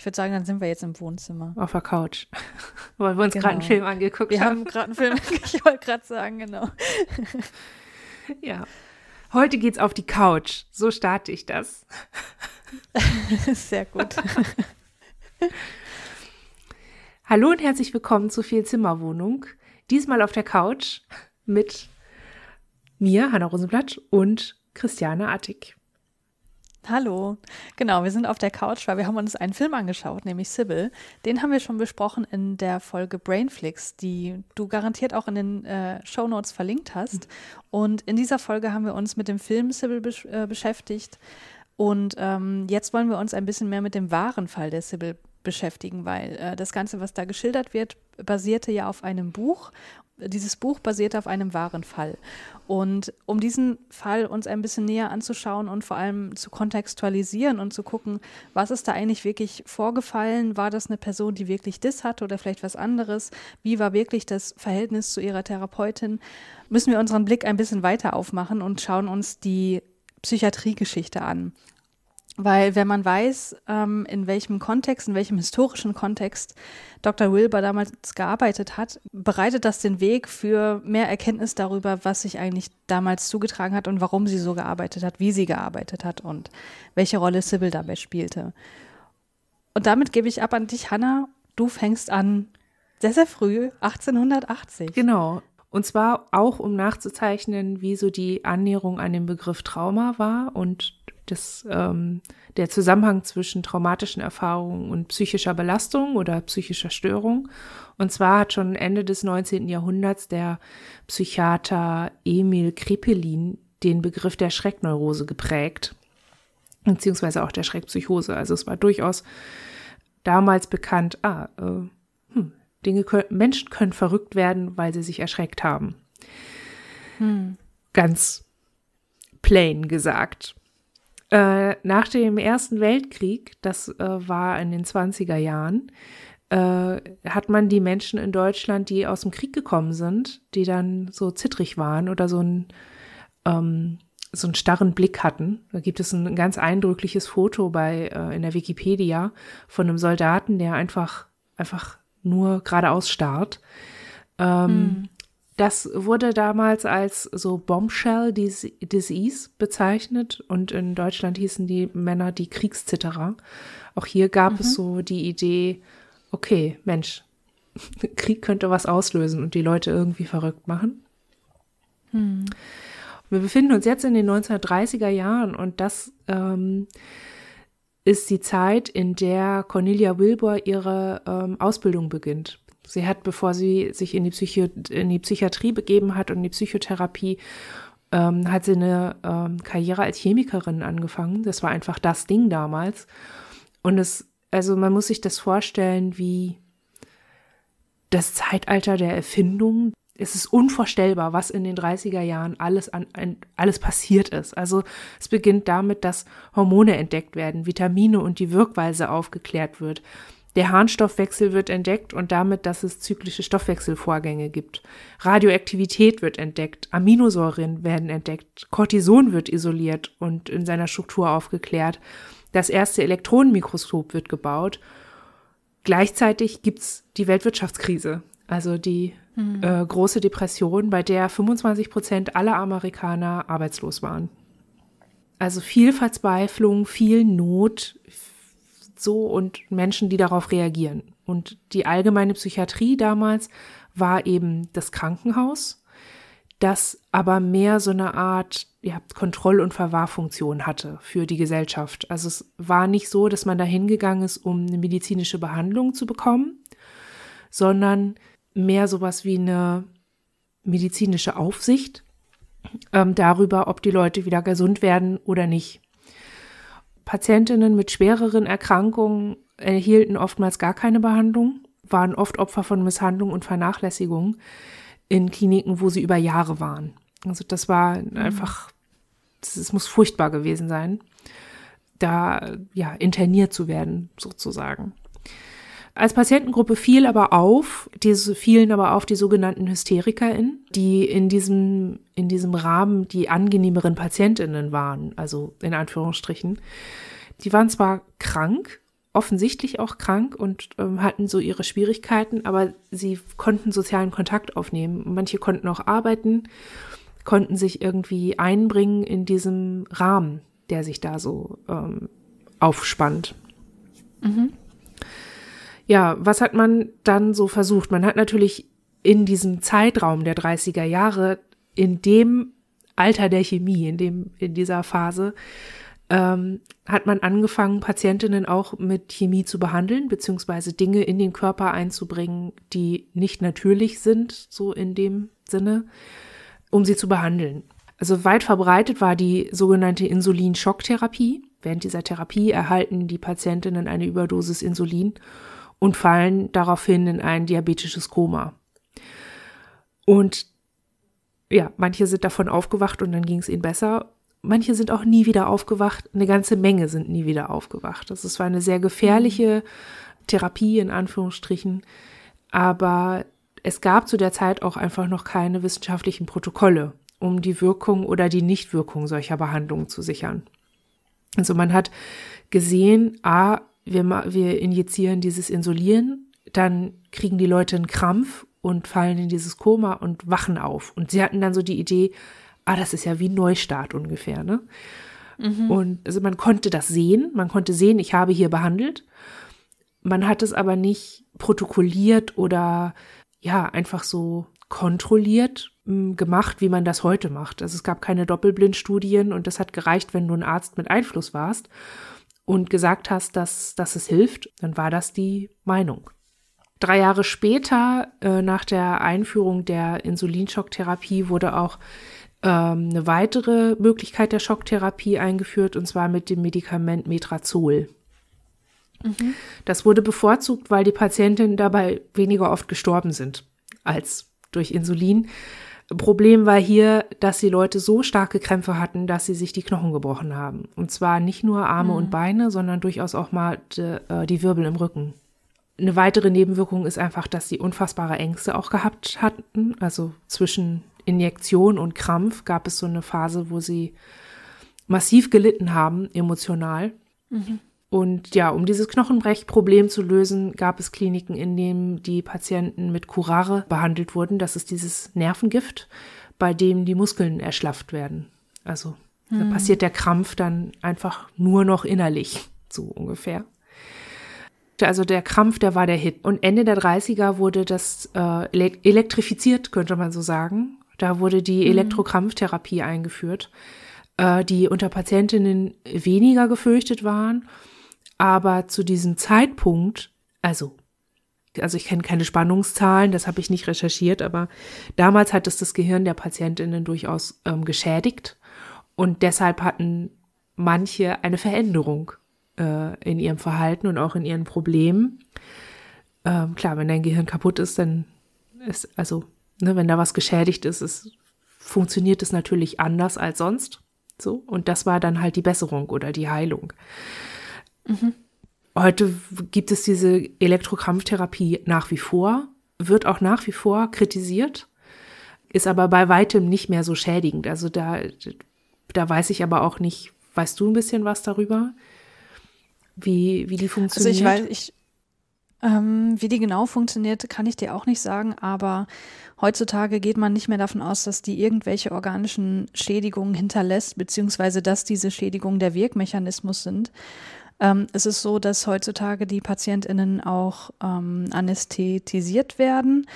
Ich würde sagen, dann sind wir jetzt im Wohnzimmer. Auf der Couch. Weil wir uns genau. gerade einen Film angeguckt wir haben. Wir haben gerade einen Film, ich wollte gerade sagen, genau. ja. Heute geht's auf die Couch. So starte ich das. Sehr gut. Hallo und herzlich willkommen zu Vielzimmerwohnung. Diesmal auf der Couch mit mir, Hanna Rosenblatt und Christiane Attig. Hallo. Genau, wir sind auf der Couch, weil wir haben uns einen Film angeschaut, nämlich Sybil. Den haben wir schon besprochen in der Folge Brainflix, die du garantiert auch in den äh, Show Notes verlinkt hast. Und in dieser Folge haben wir uns mit dem Film Sybil besch äh, beschäftigt. Und ähm, jetzt wollen wir uns ein bisschen mehr mit dem wahren Fall der Sybil beschäftigen, weil äh, das Ganze, was da geschildert wird, basierte ja auf einem Buch dieses Buch basiert auf einem wahren Fall. Und um diesen Fall uns ein bisschen näher anzuschauen und vor allem zu kontextualisieren und zu gucken, was ist da eigentlich wirklich vorgefallen? War das eine Person, die wirklich das hatte oder vielleicht was anderes? Wie war wirklich das Verhältnis zu ihrer Therapeutin? Müssen wir unseren Blick ein bisschen weiter aufmachen und schauen uns die Psychiatriegeschichte an. Weil wenn man weiß, ähm, in welchem Kontext, in welchem historischen Kontext Dr. Wilbur damals gearbeitet hat, bereitet das den Weg für mehr Erkenntnis darüber, was sich eigentlich damals zugetragen hat und warum sie so gearbeitet hat, wie sie gearbeitet hat und welche Rolle Sybil dabei spielte. Und damit gebe ich ab an dich, Hannah. Du fängst an sehr, sehr früh, 1880. Genau. Und zwar auch, um nachzuzeichnen, wie so die Annäherung an den Begriff Trauma war und das, ähm, der Zusammenhang zwischen traumatischen Erfahrungen und psychischer Belastung oder psychischer Störung. Und zwar hat schon Ende des 19. Jahrhunderts der Psychiater Emil Krepelin den Begriff der Schreckneurose geprägt, beziehungsweise auch der Schreckpsychose. Also es war durchaus damals bekannt, ah, äh, hm, Dinge können, Menschen können verrückt werden, weil sie sich erschreckt haben. Hm. Ganz plain gesagt. Äh, nach dem Ersten Weltkrieg, das äh, war in den 20er Jahren, äh, hat man die Menschen in Deutschland, die aus dem Krieg gekommen sind, die dann so zittrig waren oder so ein ähm, so einen starren Blick hatten. Da gibt es ein ganz eindrückliches Foto bei äh, in der Wikipedia von einem Soldaten, der einfach einfach nur geradeaus starrt. Ähm, hm. Das wurde damals als so Bombshell Disease bezeichnet und in Deutschland hießen die Männer die Kriegszitterer. Auch hier gab mhm. es so die Idee, okay, Mensch, Krieg könnte was auslösen und die Leute irgendwie verrückt machen. Mhm. Wir befinden uns jetzt in den 1930er Jahren und das ähm, ist die Zeit, in der Cornelia Wilbur ihre ähm, Ausbildung beginnt. Sie hat, bevor sie sich in die, Psychi in die Psychiatrie begeben hat und in die Psychotherapie, ähm, hat sie eine ähm, Karriere als Chemikerin angefangen. Das war einfach das Ding damals. Und es, also man muss sich das vorstellen, wie das Zeitalter der Erfindung. Es ist unvorstellbar, was in den 30er Jahren alles an, an, alles passiert ist. Also es beginnt damit, dass Hormone entdeckt werden, Vitamine und die Wirkweise aufgeklärt wird. Der Harnstoffwechsel wird entdeckt und damit, dass es zyklische Stoffwechselvorgänge gibt. Radioaktivität wird entdeckt, Aminosäuren werden entdeckt, Cortison wird isoliert und in seiner Struktur aufgeklärt. Das erste Elektronenmikroskop wird gebaut. Gleichzeitig gibt's die Weltwirtschaftskrise, also die mhm. äh, große Depression, bei der 25 Prozent aller Amerikaner arbeitslos waren. Also viel Verzweiflung, viel Not, so und Menschen, die darauf reagieren. Und die allgemeine Psychiatrie damals war eben das Krankenhaus, das aber mehr so eine Art ja, Kontroll- und Verwahrfunktion hatte für die Gesellschaft. Also es war nicht so, dass man da hingegangen ist, um eine medizinische Behandlung zu bekommen, sondern mehr sowas wie eine medizinische Aufsicht ähm, darüber, ob die Leute wieder gesund werden oder nicht. Patientinnen mit schwereren Erkrankungen erhielten oftmals gar keine Behandlung, waren oft Opfer von Misshandlung und Vernachlässigung in Kliniken, wo sie über Jahre waren. Also das war einfach, es muss furchtbar gewesen sein, da ja interniert zu werden, sozusagen. Als Patientengruppe fiel aber auf, diese fielen aber auf die sogenannten HysterikerInnen, die in diesem, in diesem Rahmen die angenehmeren PatientInnen waren, also in Anführungsstrichen. Die waren zwar krank, offensichtlich auch krank und ähm, hatten so ihre Schwierigkeiten, aber sie konnten sozialen Kontakt aufnehmen. Manche konnten auch arbeiten, konnten sich irgendwie einbringen in diesem Rahmen, der sich da so ähm, aufspannt. Mhm ja, was hat man dann so versucht? Man hat natürlich in diesem Zeitraum der 30er Jahre, in dem Alter der Chemie, in dem, in dieser Phase, ähm, hat man angefangen, Patientinnen auch mit Chemie zu behandeln, beziehungsweise Dinge in den Körper einzubringen, die nicht natürlich sind, so in dem Sinne, um sie zu behandeln. Also weit verbreitet war die sogenannte Insulinschocktherapie. Während dieser Therapie erhalten die Patientinnen eine Überdosis Insulin und fallen daraufhin in ein diabetisches Koma. Und ja, manche sind davon aufgewacht und dann ging es ihnen besser. Manche sind auch nie wieder aufgewacht. Eine ganze Menge sind nie wieder aufgewacht. Das war eine sehr gefährliche Therapie in Anführungsstrichen. Aber es gab zu der Zeit auch einfach noch keine wissenschaftlichen Protokolle, um die Wirkung oder die Nichtwirkung solcher Behandlungen zu sichern. Also man hat gesehen, a, wir, wir injizieren dieses Insulin, dann kriegen die Leute einen Krampf und fallen in dieses Koma und wachen auf. Und sie hatten dann so die Idee, ah, das ist ja wie ein Neustart ungefähr, ne? Mhm. Und also man konnte das sehen, man konnte sehen, ich habe hier behandelt. Man hat es aber nicht protokolliert oder ja, einfach so kontrolliert hm, gemacht, wie man das heute macht. Also es gab keine Doppelblindstudien und das hat gereicht, wenn du ein Arzt mit Einfluss warst und gesagt hast, dass, dass es hilft, dann war das die Meinung. Drei Jahre später, äh, nach der Einführung der Insulinschocktherapie, wurde auch ähm, eine weitere Möglichkeit der Schocktherapie eingeführt, und zwar mit dem Medikament Metrazol. Mhm. Das wurde bevorzugt, weil die Patientinnen dabei weniger oft gestorben sind als durch Insulin. Problem war hier, dass die Leute so starke Krämpfe hatten, dass sie sich die Knochen gebrochen haben. Und zwar nicht nur Arme mhm. und Beine, sondern durchaus auch mal die, äh, die Wirbel im Rücken. Eine weitere Nebenwirkung ist einfach, dass sie unfassbare Ängste auch gehabt hatten. Also zwischen Injektion und Krampf gab es so eine Phase, wo sie massiv gelitten haben, emotional. Mhm. Und ja, um dieses Knochenbrechproblem zu lösen, gab es Kliniken, in denen die Patienten mit Curare behandelt wurden. Das ist dieses Nervengift, bei dem die Muskeln erschlafft werden. Also hm. da passiert der Krampf dann einfach nur noch innerlich, so ungefähr. Also der Krampf, der war der Hit. Und Ende der 30er wurde das äh, elektrifiziert, könnte man so sagen. Da wurde die hm. Elektrokrampftherapie eingeführt, äh, die unter Patientinnen weniger gefürchtet waren aber zu diesem Zeitpunkt, also, also ich kenne keine Spannungszahlen, das habe ich nicht recherchiert, aber damals hat es das Gehirn der Patientinnen durchaus ähm, geschädigt und deshalb hatten manche eine Veränderung äh, in ihrem Verhalten und auch in ihren Problemen. Ähm, klar, wenn dein Gehirn kaputt ist, dann ist, also, ne, wenn da was geschädigt ist, ist funktioniert es natürlich anders als sonst. So, und das war dann halt die Besserung oder die Heilung. Mhm. Heute gibt es diese Elektrokrampftherapie nach wie vor, wird auch nach wie vor kritisiert, ist aber bei weitem nicht mehr so schädigend. Also da, da weiß ich aber auch nicht, weißt du ein bisschen was darüber? Wie, wie die funktioniert? Also ich weiß, ich, ähm, wie die genau funktioniert, kann ich dir auch nicht sagen, aber heutzutage geht man nicht mehr davon aus, dass die irgendwelche organischen Schädigungen hinterlässt, beziehungsweise dass diese Schädigungen der Wirkmechanismus sind. Ähm, es ist so, dass heutzutage die PatientInnen auch ähm, anästhesiert werden.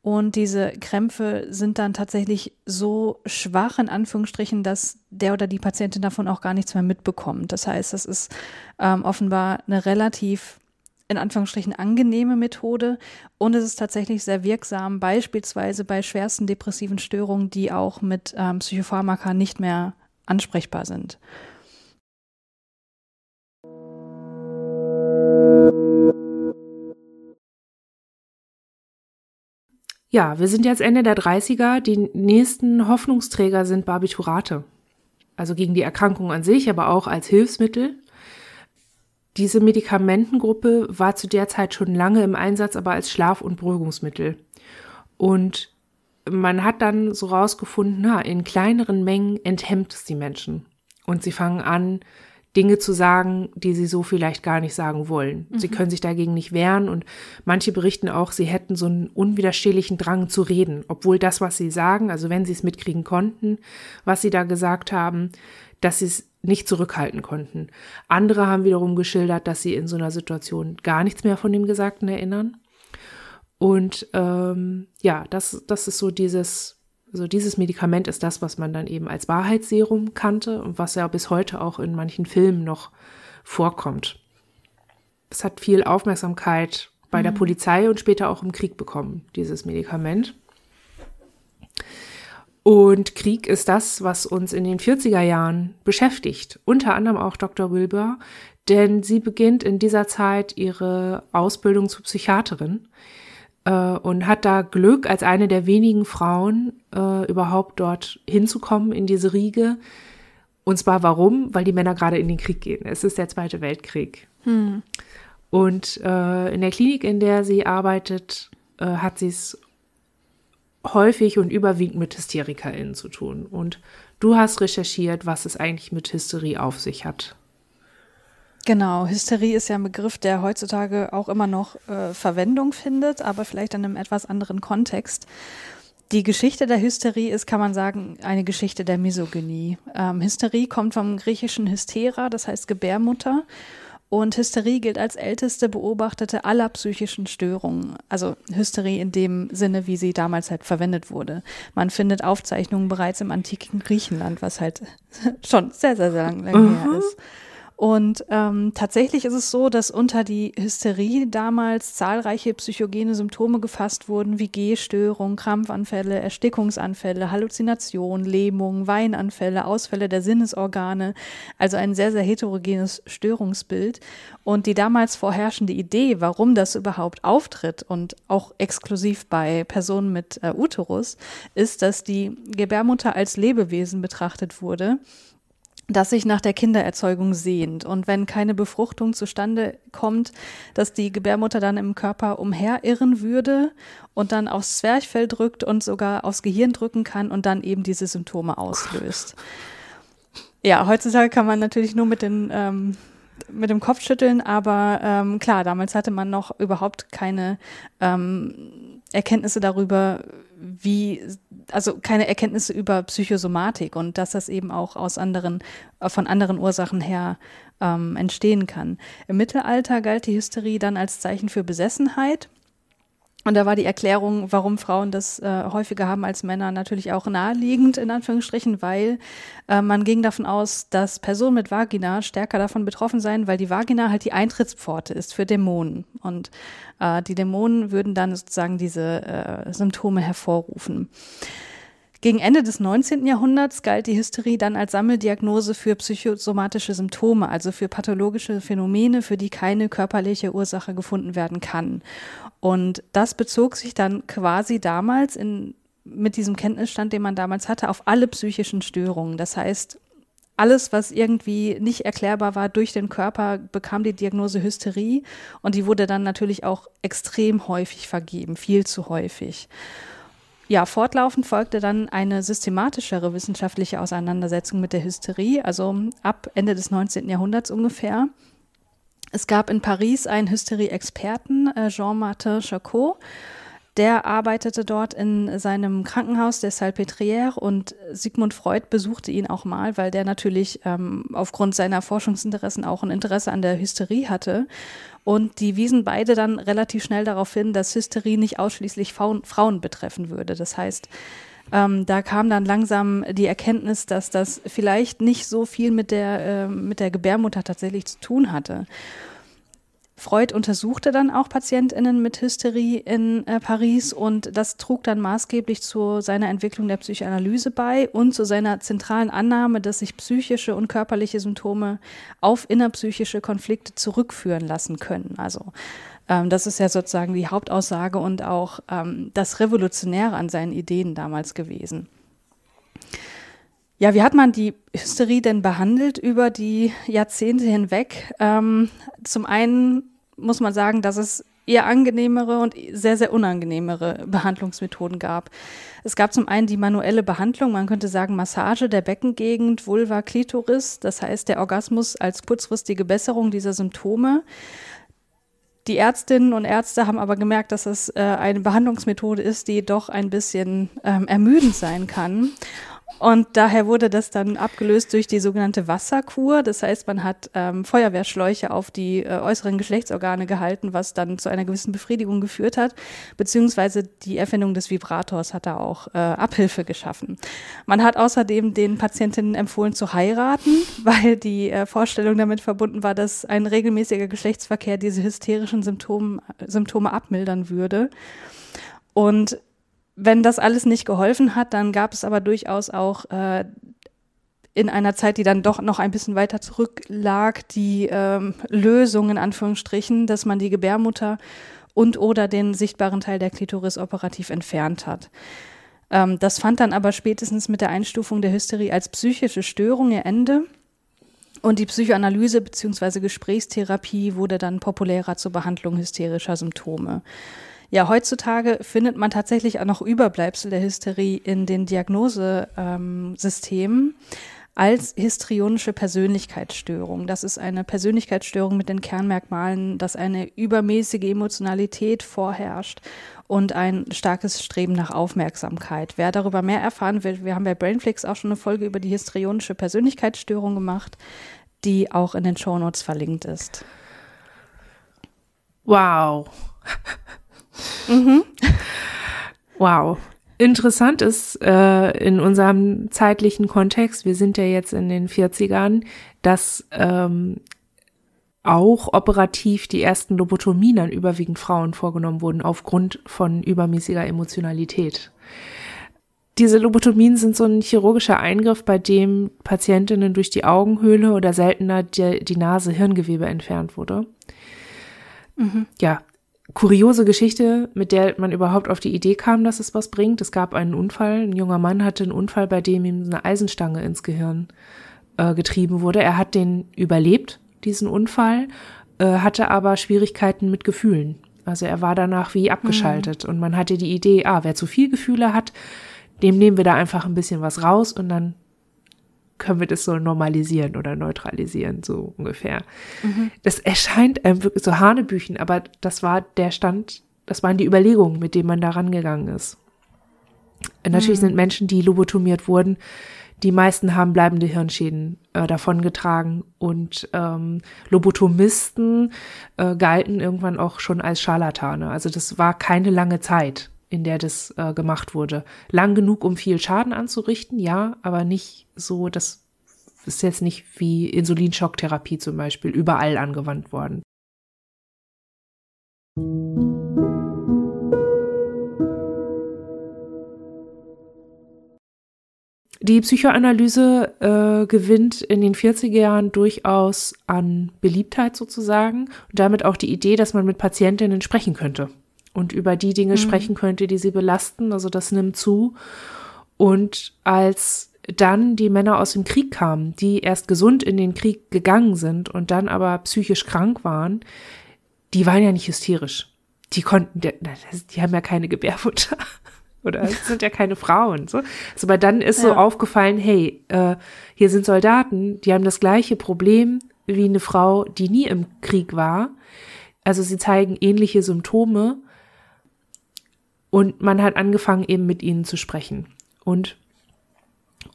Und diese Krämpfe sind dann tatsächlich so schwach, in Anführungsstrichen, dass der oder die Patientin davon auch gar nichts mehr mitbekommt. Das heißt, das ist ähm, offenbar eine relativ in Anführungsstrichen angenehme Methode und es ist tatsächlich sehr wirksam, beispielsweise bei schwersten depressiven Störungen, die auch mit ähm, Psychopharmaka nicht mehr ansprechbar sind. Ja, wir sind jetzt Ende der 30er. Die nächsten Hoffnungsträger sind Barbiturate. Also gegen die Erkrankung an sich, aber auch als Hilfsmittel. diese Medikamentengruppe war zu der Zeit schon lange im Einsatz, aber als Schlaf- und Beruhigungsmittel. Und man hat dann so rausgefunden, na, in kleineren Mengen enthemmt es die Menschen. Und sie fangen an, Dinge zu sagen, die sie so vielleicht gar nicht sagen wollen. Mhm. Sie können sich dagegen nicht wehren und manche berichten auch, sie hätten so einen unwiderstehlichen Drang zu reden, obwohl das, was sie sagen, also wenn sie es mitkriegen konnten, was sie da gesagt haben, dass sie es nicht zurückhalten konnten. Andere haben wiederum geschildert, dass sie in so einer Situation gar nichts mehr von dem Gesagten erinnern. Und ähm, ja, das, das ist so dieses also dieses Medikament ist das, was man dann eben als Wahrheitsserum kannte und was ja bis heute auch in manchen Filmen noch vorkommt. Es hat viel Aufmerksamkeit bei mhm. der Polizei und später auch im Krieg bekommen, dieses Medikament. Und Krieg ist das, was uns in den 40er Jahren beschäftigt, unter anderem auch Dr. Wilbur, denn sie beginnt in dieser Zeit ihre Ausbildung zur Psychiaterin äh, und hat da Glück, als eine der wenigen Frauen äh, überhaupt dort hinzukommen in diese Riege. Und zwar warum? Weil die Männer gerade in den Krieg gehen. Es ist der Zweite Weltkrieg. Hm. Und äh, in der Klinik, in der sie arbeitet, äh, hat sie es häufig und überwiegend mit HysterikerInnen zu tun. Und du hast recherchiert, was es eigentlich mit Hysterie auf sich hat. Genau, Hysterie ist ja ein Begriff, der heutzutage auch immer noch äh, Verwendung findet, aber vielleicht in einem etwas anderen Kontext. Die Geschichte der Hysterie ist, kann man sagen, eine Geschichte der Misogynie. Ähm, Hysterie kommt vom griechischen Hystera, das heißt Gebärmutter. Und Hysterie gilt als älteste beobachtete aller psychischen Störungen. Also Hysterie in dem Sinne, wie sie damals halt verwendet wurde. Man findet Aufzeichnungen bereits im antiken Griechenland, was halt schon sehr, sehr, sehr lange lang her ist. Und ähm, tatsächlich ist es so, dass unter die Hysterie damals zahlreiche psychogene Symptome gefasst wurden, wie Gehstörungen, Krampfanfälle, Erstickungsanfälle, Halluzinationen, Lähmungen, Weinanfälle, Ausfälle der Sinnesorgane, also ein sehr, sehr heterogenes Störungsbild. Und die damals vorherrschende Idee, warum das überhaupt auftritt und auch exklusiv bei Personen mit äh, Uterus, ist, dass die Gebärmutter als Lebewesen betrachtet wurde das sich nach der Kindererzeugung sehnt. Und wenn keine Befruchtung zustande kommt, dass die Gebärmutter dann im Körper umherirren würde und dann aufs Zwerchfell drückt und sogar aufs Gehirn drücken kann und dann eben diese Symptome auslöst. Ja, heutzutage kann man natürlich nur mit den ähm, mit dem Kopf schütteln, aber ähm, klar, damals hatte man noch überhaupt keine ähm, Erkenntnisse darüber, wie, also keine Erkenntnisse über Psychosomatik und dass das eben auch aus anderen, äh, von anderen Ursachen her ähm, entstehen kann. Im Mittelalter galt die Hysterie dann als Zeichen für Besessenheit. Und da war die Erklärung, warum Frauen das äh, häufiger haben als Männer, natürlich auch naheliegend, in Anführungsstrichen, weil äh, man ging davon aus, dass Personen mit Vagina stärker davon betroffen seien, weil die Vagina halt die Eintrittspforte ist für Dämonen. Und äh, die Dämonen würden dann sozusagen diese äh, Symptome hervorrufen. Gegen Ende des 19. Jahrhunderts galt die Hysterie dann als Sammeldiagnose für psychosomatische Symptome, also für pathologische Phänomene, für die keine körperliche Ursache gefunden werden kann. Und das bezog sich dann quasi damals in, mit diesem Kenntnisstand, den man damals hatte, auf alle psychischen Störungen. Das heißt, alles, was irgendwie nicht erklärbar war durch den Körper, bekam die Diagnose Hysterie und die wurde dann natürlich auch extrem häufig vergeben, viel zu häufig. Ja, fortlaufend folgte dann eine systematischere wissenschaftliche Auseinandersetzung mit der Hysterie, also ab Ende des 19. Jahrhunderts ungefähr. Es gab in Paris einen Hysterie-Experten, äh, Jean-Martin Charcot. Der arbeitete dort in seinem Krankenhaus der Salpêtrière und Sigmund Freud besuchte ihn auch mal, weil der natürlich ähm, aufgrund seiner Forschungsinteressen auch ein Interesse an der Hysterie hatte. Und die wiesen beide dann relativ schnell darauf hin, dass Hysterie nicht ausschließlich Frauen betreffen würde. Das heißt, ähm, da kam dann langsam die Erkenntnis, dass das vielleicht nicht so viel mit der, äh, mit der Gebärmutter tatsächlich zu tun hatte. Freud untersuchte dann auch PatientInnen mit Hysterie in äh, Paris und das trug dann maßgeblich zu seiner Entwicklung der Psychoanalyse bei und zu seiner zentralen Annahme, dass sich psychische und körperliche Symptome auf innerpsychische Konflikte zurückführen lassen können. Also ähm, das ist ja sozusagen die Hauptaussage und auch ähm, das Revolutionäre an seinen Ideen damals gewesen. Ja, wie hat man die Hysterie denn behandelt über die Jahrzehnte hinweg? Ähm, zum einen muss man sagen, dass es eher angenehmere und sehr, sehr unangenehmere Behandlungsmethoden gab. Es gab zum einen die manuelle Behandlung, man könnte sagen Massage der Beckengegend, Vulva, Klitoris, das heißt der Orgasmus als kurzfristige Besserung dieser Symptome. Die Ärztinnen und Ärzte haben aber gemerkt, dass es äh, eine Behandlungsmethode ist, die doch ein bisschen ähm, ermüdend sein kann. Und daher wurde das dann abgelöst durch die sogenannte Wasserkur. Das heißt, man hat ähm, Feuerwehrschläuche auf die äh, äußeren Geschlechtsorgane gehalten, was dann zu einer gewissen Befriedigung geführt hat. Beziehungsweise die Erfindung des Vibrators hat da auch äh, Abhilfe geschaffen. Man hat außerdem den Patientinnen empfohlen zu heiraten, weil die äh, Vorstellung damit verbunden war, dass ein regelmäßiger Geschlechtsverkehr diese hysterischen Symptome, Symptome abmildern würde. Und wenn das alles nicht geholfen hat, dann gab es aber durchaus auch äh, in einer Zeit, die dann doch noch ein bisschen weiter zurücklag, die ähm, Lösung in Anführungsstrichen, dass man die Gebärmutter und oder den sichtbaren Teil der Klitoris operativ entfernt hat. Ähm, das fand dann aber spätestens mit der Einstufung der Hysterie als psychische Störung ihr Ende. Und die Psychoanalyse bzw. Gesprächstherapie wurde dann populärer zur Behandlung hysterischer Symptome. Ja, heutzutage findet man tatsächlich auch noch Überbleibsel der Hysterie in den Diagnosesystemen. Als histrionische Persönlichkeitsstörung. Das ist eine Persönlichkeitsstörung mit den Kernmerkmalen, dass eine übermäßige Emotionalität vorherrscht und ein starkes Streben nach Aufmerksamkeit. Wer darüber mehr erfahren will, wir haben bei Brainflix auch schon eine Folge über die histrionische Persönlichkeitsstörung gemacht, die auch in den Shownotes verlinkt ist. Wow. Mhm. Wow. Interessant ist äh, in unserem zeitlichen Kontext, wir sind ja jetzt in den 40ern, dass ähm, auch operativ die ersten Lobotomien an überwiegend Frauen vorgenommen wurden, aufgrund von übermäßiger Emotionalität. Diese Lobotomien sind so ein chirurgischer Eingriff, bei dem Patientinnen durch die Augenhöhle oder seltener die, die Nase-Hirngewebe entfernt wurde. Mhm. Ja, kuriose Geschichte, mit der man überhaupt auf die Idee kam, dass es was bringt. Es gab einen Unfall. Ein junger Mann hatte einen Unfall, bei dem ihm eine Eisenstange ins Gehirn äh, getrieben wurde. Er hat den überlebt, diesen Unfall, äh, hatte aber Schwierigkeiten mit Gefühlen. Also er war danach wie abgeschaltet mhm. und man hatte die Idee, ah, wer zu viel Gefühle hat, dem nehmen wir da einfach ein bisschen was raus und dann können wir das so normalisieren oder neutralisieren, so ungefähr. Mhm. Das erscheint einem wirklich so Hanebüchen, aber das war der Stand, das waren die Überlegungen, mit denen man da rangegangen ist. Und natürlich mhm. sind Menschen, die lobotomiert wurden, die meisten haben bleibende Hirnschäden äh, davongetragen und ähm, Lobotomisten äh, galten irgendwann auch schon als Scharlatane. Also das war keine lange Zeit in der das äh, gemacht wurde. Lang genug, um viel Schaden anzurichten, ja, aber nicht so, das ist jetzt nicht wie Insulinschocktherapie zum Beispiel überall angewandt worden. Die Psychoanalyse äh, gewinnt in den 40er Jahren durchaus an Beliebtheit sozusagen und damit auch die Idee, dass man mit Patientinnen sprechen könnte und über die Dinge mhm. sprechen könnte, die sie belasten. Also das nimmt zu. Und als dann die Männer aus dem Krieg kamen, die erst gesund in den Krieg gegangen sind und dann aber psychisch krank waren, die waren ja nicht hysterisch. Die konnten, die haben ja keine Gebärmutter oder sind ja keine Frauen. So. Also, aber dann ist ja. so aufgefallen, hey, äh, hier sind Soldaten, die haben das gleiche Problem wie eine Frau, die nie im Krieg war. Also sie zeigen ähnliche Symptome und man hat angefangen, eben mit ihnen zu sprechen. Und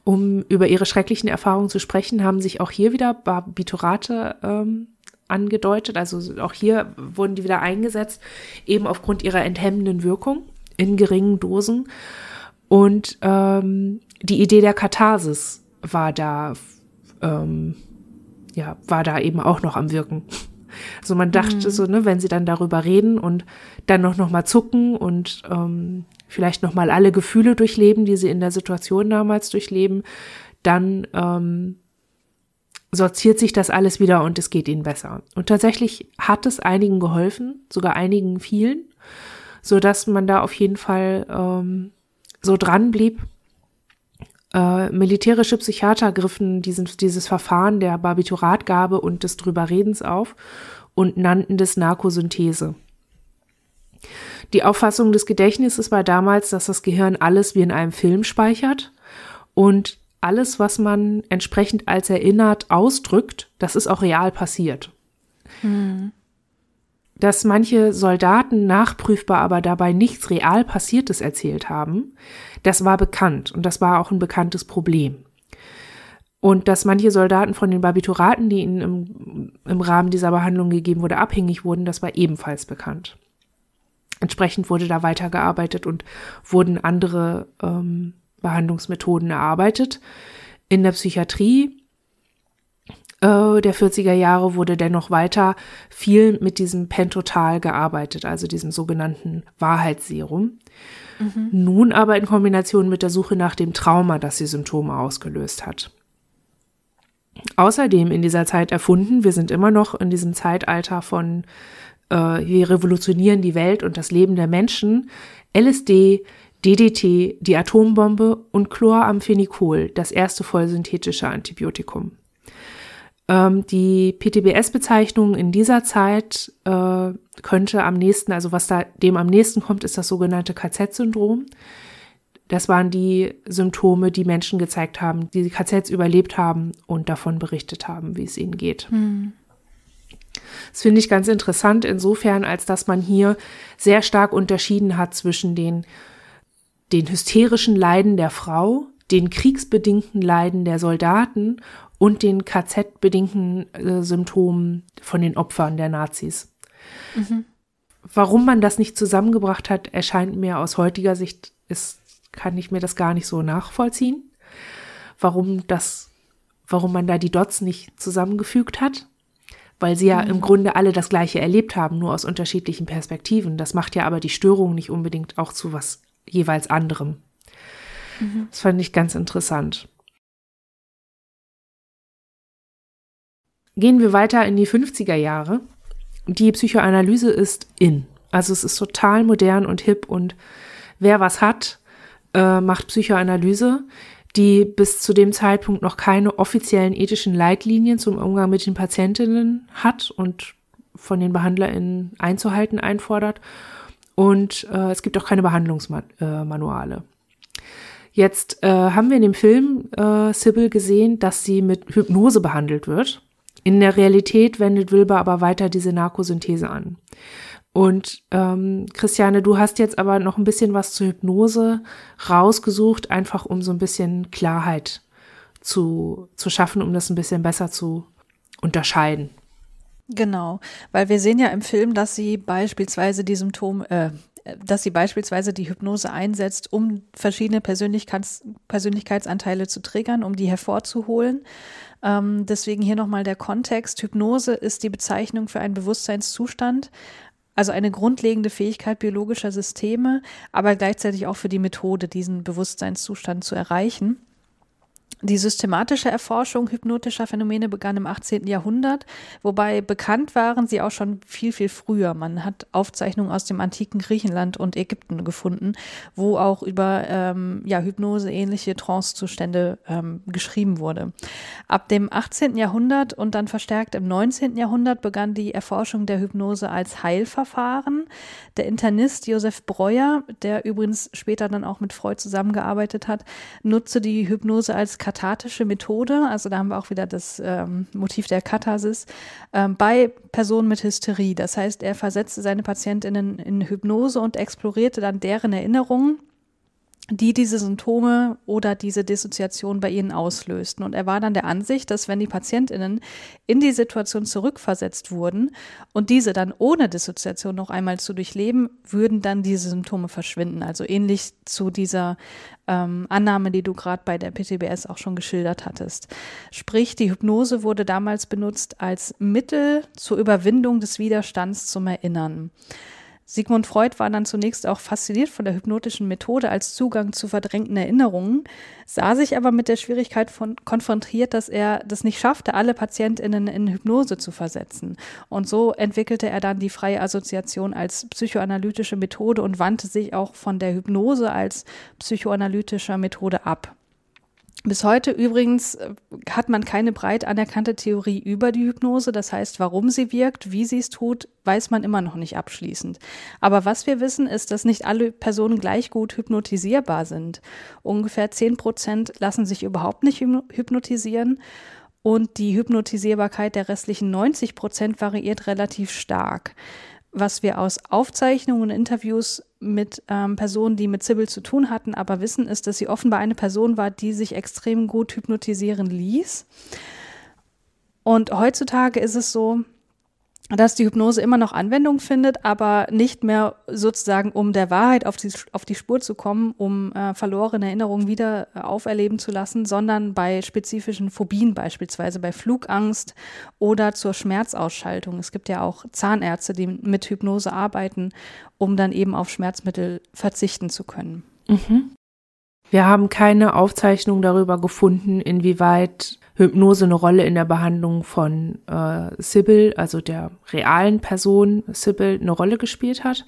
um über ihre schrecklichen Erfahrungen zu sprechen, haben sich auch hier wieder Barbiturate ähm, angedeutet. Also auch hier wurden die wieder eingesetzt, eben aufgrund ihrer enthemmenden Wirkung in geringen Dosen. Und ähm, die Idee der Katharsis war da, ähm, ja, war da eben auch noch am Wirken. Also man dachte mhm. so, ne, wenn sie dann darüber reden und dann noch noch mal zucken und ähm, vielleicht noch mal alle Gefühle durchleben, die sie in der Situation damals durchleben, dann ähm, sortiert sich das alles wieder und es geht ihnen besser. Und tatsächlich hat es einigen geholfen, sogar einigen vielen, so dass man da auf jeden Fall ähm, so dran blieb, äh, militärische Psychiater griffen diesen, dieses Verfahren der Barbituratgabe und des Drüberredens auf und nannten das Narkosynthese. Die Auffassung des Gedächtnisses war damals, dass das Gehirn alles wie in einem Film speichert und alles, was man entsprechend als erinnert ausdrückt, das ist auch real passiert. Hm. Dass manche Soldaten nachprüfbar aber dabei nichts real Passiertes erzählt haben, das war bekannt und das war auch ein bekanntes Problem. Und dass manche Soldaten von den Barbituraten, die ihnen im, im Rahmen dieser Behandlung gegeben wurde, abhängig wurden, das war ebenfalls bekannt. Entsprechend wurde da weitergearbeitet und wurden andere ähm, Behandlungsmethoden erarbeitet. In der Psychiatrie äh, der 40er Jahre wurde dennoch weiter viel mit diesem Pentotal gearbeitet, also diesem sogenannten Wahrheitsserum. Mhm. Nun aber in Kombination mit der Suche nach dem Trauma, das die Symptome ausgelöst hat. Außerdem in dieser Zeit erfunden, wir sind immer noch in diesem Zeitalter von äh, wir revolutionieren die Welt und das Leben der Menschen, LSD, DDT, die Atombombe und Chloramphenicol, das erste vollsynthetische Antibiotikum. Ähm, die PTBS-Bezeichnung in dieser Zeit äh, könnte am nächsten, also was da dem am nächsten kommt, ist das sogenannte KZ-Syndrom. Das waren die Symptome, die Menschen gezeigt haben, die die KZs überlebt haben und davon berichtet haben, wie es ihnen geht. Hm. Das finde ich ganz interessant insofern, als dass man hier sehr stark unterschieden hat zwischen den, den hysterischen Leiden der Frau, den kriegsbedingten Leiden der Soldaten und den KZ-bedingten äh, Symptomen von den Opfern der Nazis. Mhm. Warum man das nicht zusammengebracht hat, erscheint mir aus heutiger Sicht, ist, kann ich mir das gar nicht so nachvollziehen. Warum das, warum man da die Dots nicht zusammengefügt hat. Weil sie ja mhm. im Grunde alle das Gleiche erlebt haben, nur aus unterschiedlichen Perspektiven. Das macht ja aber die Störung nicht unbedingt auch zu was jeweils anderem. Mhm. Das fand ich ganz interessant. Gehen wir weiter in die 50er Jahre. Die Psychoanalyse ist in. Also es ist total modern und hip und wer was hat, äh, macht Psychoanalyse, die bis zu dem Zeitpunkt noch keine offiziellen ethischen Leitlinien zum Umgang mit den Patientinnen hat und von den BehandlerInnen einzuhalten einfordert. Und äh, es gibt auch keine Behandlungsmanuale. Jetzt äh, haben wir in dem Film äh, Sybil gesehen, dass sie mit Hypnose behandelt wird. In der Realität wendet Wilber aber weiter diese Narkosynthese an. Und ähm, Christiane, du hast jetzt aber noch ein bisschen was zur Hypnose rausgesucht, einfach um so ein bisschen Klarheit zu, zu schaffen, um das ein bisschen besser zu unterscheiden. Genau, weil wir sehen ja im Film, dass sie beispielsweise die Symptome, äh, dass sie beispielsweise die Hypnose einsetzt, um verschiedene Persönlichkeits Persönlichkeitsanteile zu triggern, um die hervorzuholen. Ähm, deswegen hier nochmal der Kontext. Hypnose ist die Bezeichnung für einen Bewusstseinszustand, also eine grundlegende Fähigkeit biologischer Systeme, aber gleichzeitig auch für die Methode, diesen Bewusstseinszustand zu erreichen. Die systematische Erforschung hypnotischer Phänomene begann im 18. Jahrhundert, wobei bekannt waren sie auch schon viel, viel früher. Man hat Aufzeichnungen aus dem antiken Griechenland und Ägypten gefunden, wo auch über ähm, ja, Hypnose ähnliche Trancezustände ähm, geschrieben wurde. Ab dem 18. Jahrhundert und dann verstärkt im 19. Jahrhundert begann die Erforschung der Hypnose als Heilverfahren. Der Internist Josef Breuer, der übrigens später dann auch mit Freud zusammengearbeitet hat, nutzte die Hypnose als kathartische Methode, also da haben wir auch wieder das ähm, Motiv der Katharsis, ähm, bei Personen mit Hysterie. Das heißt, er versetzte seine Patientinnen in Hypnose und explorierte dann deren Erinnerungen die diese Symptome oder diese Dissoziation bei ihnen auslösten. Und er war dann der Ansicht, dass wenn die Patientinnen in die Situation zurückversetzt wurden und diese dann ohne Dissoziation noch einmal zu durchleben, würden dann diese Symptome verschwinden. Also ähnlich zu dieser ähm, Annahme, die du gerade bei der PTBS auch schon geschildert hattest. Sprich, die Hypnose wurde damals benutzt als Mittel zur Überwindung des Widerstands zum Erinnern. Sigmund Freud war dann zunächst auch fasziniert von der hypnotischen Methode als Zugang zu verdrängten Erinnerungen, sah sich aber mit der Schwierigkeit von, konfrontiert, dass er das nicht schaffte, alle PatientInnen in Hypnose zu versetzen. Und so entwickelte er dann die freie Assoziation als psychoanalytische Methode und wandte sich auch von der Hypnose als psychoanalytischer Methode ab. Bis heute übrigens äh, hat man keine breit anerkannte Theorie über die Hypnose. Das heißt, warum sie wirkt, wie sie es tut, weiß man immer noch nicht abschließend. Aber was wir wissen, ist, dass nicht alle Personen gleich gut hypnotisierbar sind. Ungefähr 10 Prozent lassen sich überhaupt nicht hypnotisieren. Und die Hypnotisierbarkeit der restlichen 90 Prozent variiert relativ stark was wir aus Aufzeichnungen und Interviews mit ähm, Personen, die mit Sybil zu tun hatten, aber wissen, ist, dass sie offenbar eine Person war, die sich extrem gut hypnotisieren ließ. Und heutzutage ist es so, dass die Hypnose immer noch Anwendung findet, aber nicht mehr sozusagen, um der Wahrheit auf die, auf die Spur zu kommen, um äh, verlorene Erinnerungen wieder äh, auferleben zu lassen, sondern bei spezifischen Phobien beispielsweise, bei Flugangst oder zur Schmerzausschaltung. Es gibt ja auch Zahnärzte, die mit Hypnose arbeiten, um dann eben auf Schmerzmittel verzichten zu können. Mhm. Wir haben keine Aufzeichnung darüber gefunden, inwieweit Hypnose eine Rolle in der Behandlung von äh, Sybil, also der realen Person Sybil, eine Rolle gespielt hat.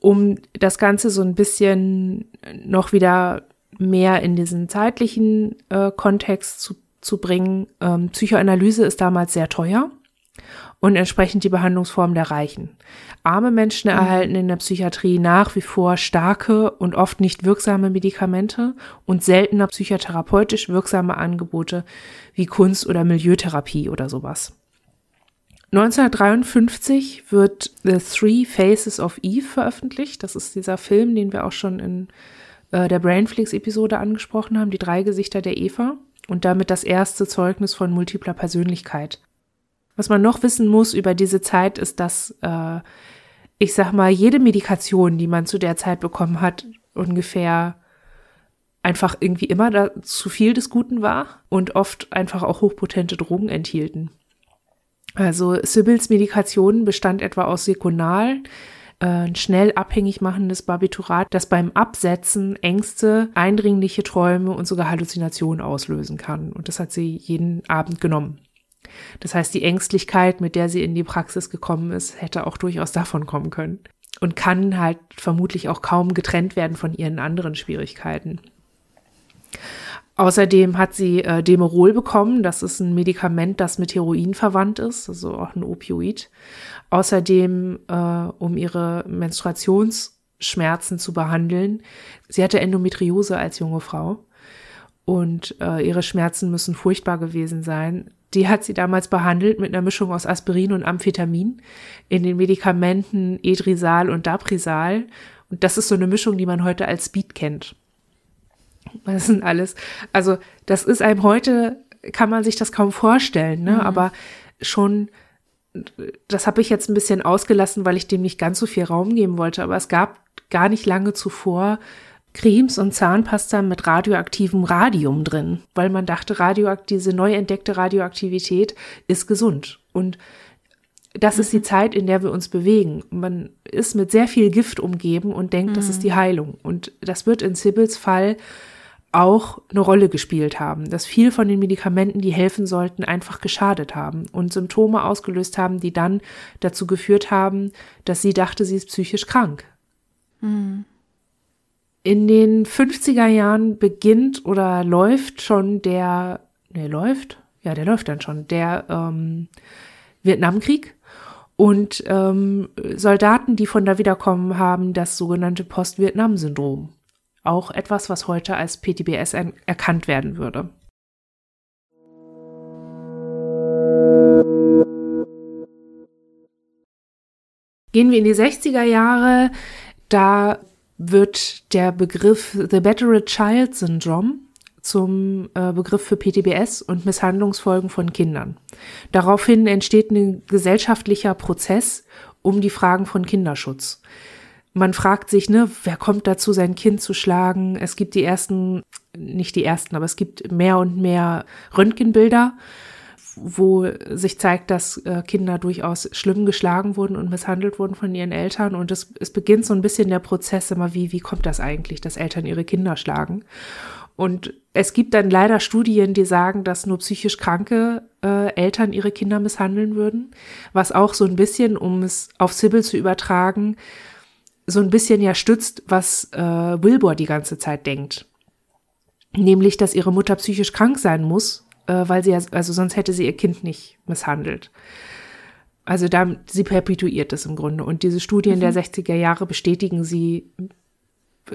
Um das Ganze so ein bisschen noch wieder mehr in diesen zeitlichen äh, Kontext zu, zu bringen. Ähm, Psychoanalyse ist damals sehr teuer und entsprechend die Behandlungsform der Reichen. Arme Menschen mhm. erhalten in der Psychiatrie nach wie vor starke und oft nicht wirksame Medikamente und seltener psychotherapeutisch wirksame Angebote wie Kunst- oder Milieutherapie oder sowas. 1953 wird The Three Faces of Eve veröffentlicht. Das ist dieser Film, den wir auch schon in äh, der Brainflix-Episode angesprochen haben, die drei Gesichter der Eva und damit das erste Zeugnis von multipler Persönlichkeit. Was man noch wissen muss über diese Zeit ist, dass äh, ich sag mal, jede Medikation, die man zu der Zeit bekommen hat, ungefähr einfach irgendwie immer da zu viel des Guten war und oft einfach auch hochpotente Drogen enthielten. Also Sybils Medikation bestand etwa aus Sekunal, äh, ein schnell abhängig machendes Barbiturat, das beim Absetzen Ängste, eindringliche Träume und sogar Halluzinationen auslösen kann. Und das hat sie jeden Abend genommen. Das heißt, die Ängstlichkeit, mit der sie in die Praxis gekommen ist, hätte auch durchaus davon kommen können und kann halt vermutlich auch kaum getrennt werden von ihren anderen Schwierigkeiten. Außerdem hat sie äh, Demerol bekommen. Das ist ein Medikament, das mit Heroin verwandt ist, also auch ein Opioid. Außerdem, äh, um ihre Menstruationsschmerzen zu behandeln. Sie hatte Endometriose als junge Frau und äh, ihre Schmerzen müssen furchtbar gewesen sein. Die hat sie damals behandelt mit einer Mischung aus Aspirin und Amphetamin in den Medikamenten Edrisal und Daprisal. Und das ist so eine Mischung, die man heute als Speed kennt. Das sind alles, also das ist einem heute, kann man sich das kaum vorstellen, ne? Mhm. aber schon, das habe ich jetzt ein bisschen ausgelassen, weil ich dem nicht ganz so viel Raum geben wollte, aber es gab gar nicht lange zuvor Cremes und Zahnpasta mit radioaktivem Radium drin, weil man dachte, radioakt diese neu entdeckte Radioaktivität ist gesund. Und das ist die mhm. Zeit, in der wir uns bewegen. Man ist mit sehr viel Gift umgeben und denkt, mhm. das ist mhm. die Heilung. Und das wird in Sibyls Fall auch eine Rolle gespielt haben, dass viel von den Medikamenten, die helfen sollten, einfach geschadet haben und Symptome ausgelöst haben, die dann dazu geführt haben, dass sie dachte, sie ist psychisch krank. Mhm. In den 50er Jahren beginnt oder läuft schon der, ne, läuft? Ja, der läuft dann schon, der ähm, Vietnamkrieg. Und ähm, Soldaten, die von da wiederkommen, haben das sogenannte Post-Vietnam-Syndrom. Auch etwas, was heute als PTBS erkannt werden würde. Gehen wir in die 60er Jahre, da wird der Begriff The Battered Child Syndrome zum äh, Begriff für PTBS und Misshandlungsfolgen von Kindern. Daraufhin entsteht ein gesellschaftlicher Prozess um die Fragen von Kinderschutz. Man fragt sich, ne, wer kommt dazu, sein Kind zu schlagen? Es gibt die ersten, nicht die ersten, aber es gibt mehr und mehr Röntgenbilder wo sich zeigt, dass äh, Kinder durchaus schlimm geschlagen wurden und misshandelt wurden von ihren Eltern. Und es, es beginnt so ein bisschen der Prozess immer, wie, wie kommt das eigentlich, dass Eltern ihre Kinder schlagen? Und es gibt dann leider Studien, die sagen, dass nur psychisch kranke äh, Eltern ihre Kinder misshandeln würden, was auch so ein bisschen, um es auf Sybil zu übertragen, so ein bisschen ja stützt, was äh, Wilbur die ganze Zeit denkt nämlich, dass ihre Mutter psychisch krank sein muss, äh, weil sie, also sonst hätte sie ihr Kind nicht misshandelt. Also da, sie perpetuiert das im Grunde. Und diese Studien mhm. der 60er Jahre bestätigen sie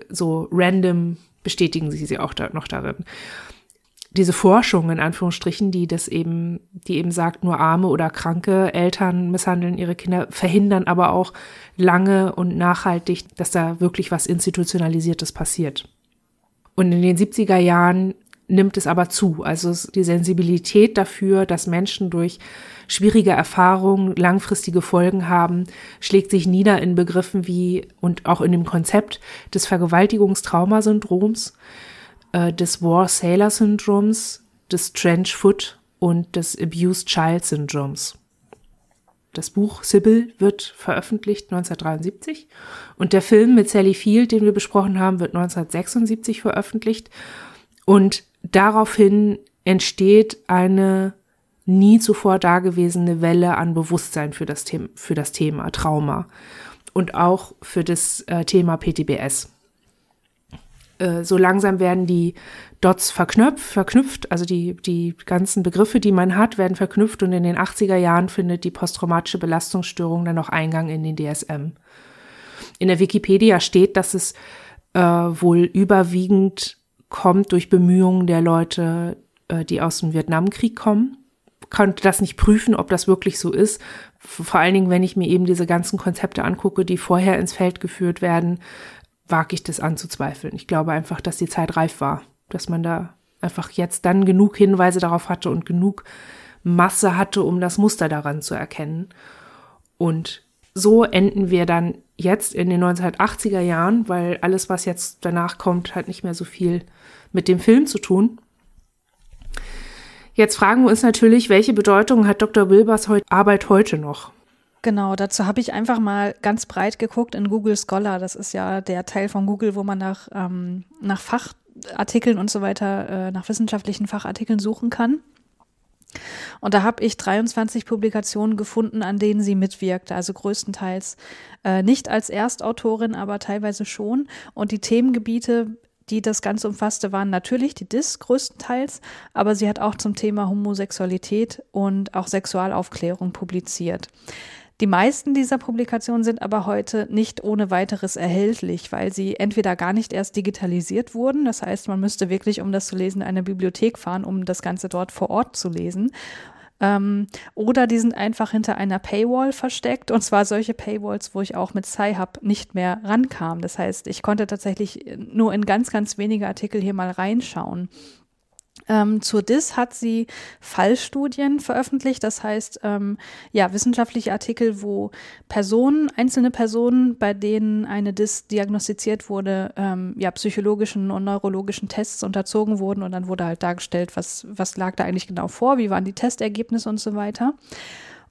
so random, bestätigen sie sie auch da, noch darin. Diese Forschung in Anführungsstrichen, die das eben, die eben sagt, nur arme oder kranke Eltern misshandeln ihre Kinder, verhindern aber auch lange und nachhaltig, dass da wirklich was Institutionalisiertes passiert. Und in den 70er Jahren nimmt es aber zu. Also die Sensibilität dafür, dass Menschen durch schwierige Erfahrungen langfristige Folgen haben, schlägt sich nieder in Begriffen wie und auch in dem Konzept des Vergewaltigungstraumasyndroms, äh, des War Sailor Syndroms, des Trench Foot und des Abused Child Syndroms. Das Buch Sybil wird veröffentlicht 1973 und der Film mit Sally Field, den wir besprochen haben, wird 1976 veröffentlicht und daraufhin entsteht eine nie zuvor dagewesene Welle an Bewusstsein für das, Thema, für das Thema Trauma und auch für das äh, Thema PTBS. Äh, so langsam werden die Dots verknüpft, verknüpft, also die, die ganzen Begriffe, die man hat, werden verknüpft und in den 80er Jahren findet die posttraumatische Belastungsstörung dann auch Eingang in den DSM. In der Wikipedia steht, dass es äh, wohl überwiegend kommt durch Bemühungen der Leute, äh, die aus dem Vietnamkrieg kommen. Konnte das nicht prüfen, ob das wirklich so ist. Vor allen Dingen, wenn ich mir eben diese ganzen Konzepte angucke, die vorher ins Feld geführt werden, wage ich das anzuzweifeln. Ich glaube einfach, dass die Zeit reif war, dass man da einfach jetzt dann genug Hinweise darauf hatte und genug Masse hatte, um das Muster daran zu erkennen. Und so enden wir dann jetzt in den 1980er Jahren, weil alles, was jetzt danach kommt, hat nicht mehr so viel mit dem Film zu tun. Jetzt fragen wir uns natürlich, welche Bedeutung hat Dr. Wilbers Arbeit heute noch? Genau, dazu habe ich einfach mal ganz breit geguckt in Google Scholar. Das ist ja der Teil von Google, wo man nach, ähm, nach Fachartikeln und so weiter, äh, nach wissenschaftlichen Fachartikeln suchen kann. Und da habe ich 23 Publikationen gefunden, an denen sie mitwirkte, also größtenteils äh, nicht als Erstautorin, aber teilweise schon. Und die Themengebiete, die das Ganze umfasste, waren natürlich die DIS größtenteils, aber sie hat auch zum Thema Homosexualität und auch Sexualaufklärung publiziert. Die meisten dieser Publikationen sind aber heute nicht ohne weiteres erhältlich, weil sie entweder gar nicht erst digitalisiert wurden, das heißt, man müsste wirklich, um das zu lesen, eine Bibliothek fahren, um das Ganze dort vor Ort zu lesen. Ähm, oder die sind einfach hinter einer Paywall versteckt und zwar solche Paywalls, wo ich auch mit Sci-Hub nicht mehr rankam. Das heißt, ich konnte tatsächlich nur in ganz, ganz wenige Artikel hier mal reinschauen. Ähm, zur DIS hat sie Fallstudien veröffentlicht, das heißt ähm, ja wissenschaftliche Artikel, wo Personen, einzelne Personen, bei denen eine DIS diagnostiziert wurde, ähm, ja psychologischen und neurologischen Tests unterzogen wurden. Und dann wurde halt dargestellt, was was lag da eigentlich genau vor, wie waren die Testergebnisse und so weiter.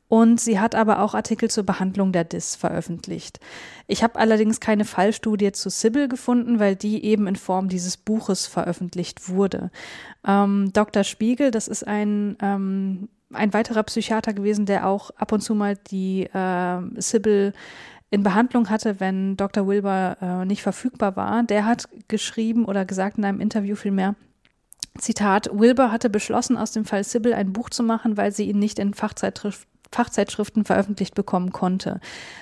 Und sie hat aber auch Artikel zur Behandlung der DIS veröffentlicht. Ich habe allerdings keine Fallstudie zu Sybil gefunden, weil die eben in Form dieses Buches veröffentlicht wurde. Ähm, Dr. Spiegel, das ist ein, ähm, ein weiterer Psychiater gewesen, der auch ab und zu mal die äh, Sybil in Behandlung hatte, wenn Dr. Wilbur äh, nicht verfügbar war, der hat geschrieben oder gesagt in einem Interview vielmehr, Zitat, Wilbur hatte beschlossen, aus dem Fall Sybil ein Buch zu machen, weil sie ihn nicht in Fachzeitschriften Fachzeitschriften veröffentlicht bekommen konnte.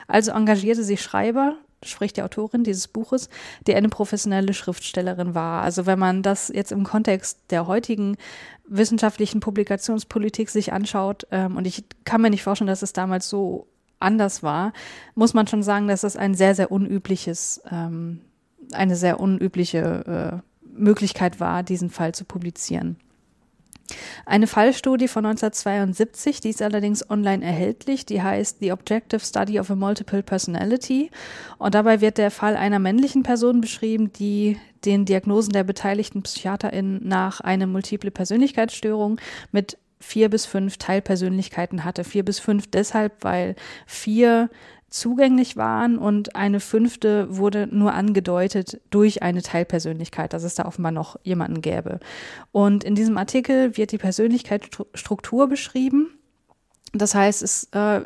Also engagierte sie Schreiber, sprich die Autorin dieses Buches, die eine professionelle Schriftstellerin war. Also wenn man das jetzt im Kontext der heutigen wissenschaftlichen Publikationspolitik sich anschaut, ähm, und ich kann mir nicht vorstellen, dass es damals so anders war, muss man schon sagen, dass es ein sehr, sehr unübliches, ähm, eine sehr unübliche äh, Möglichkeit war, diesen Fall zu publizieren. Eine Fallstudie von 1972, die ist allerdings online erhältlich, die heißt The Objective Study of a Multiple Personality. Und dabei wird der Fall einer männlichen Person beschrieben, die den Diagnosen der beteiligten PsychiaterInnen nach eine multiple Persönlichkeitsstörung mit vier bis fünf Teilpersönlichkeiten hatte. Vier bis fünf deshalb, weil vier zugänglich waren und eine fünfte wurde nur angedeutet durch eine Teilpersönlichkeit, dass es da offenbar noch jemanden gäbe. Und in diesem Artikel wird die Persönlichkeitsstruktur beschrieben. Das heißt, es äh,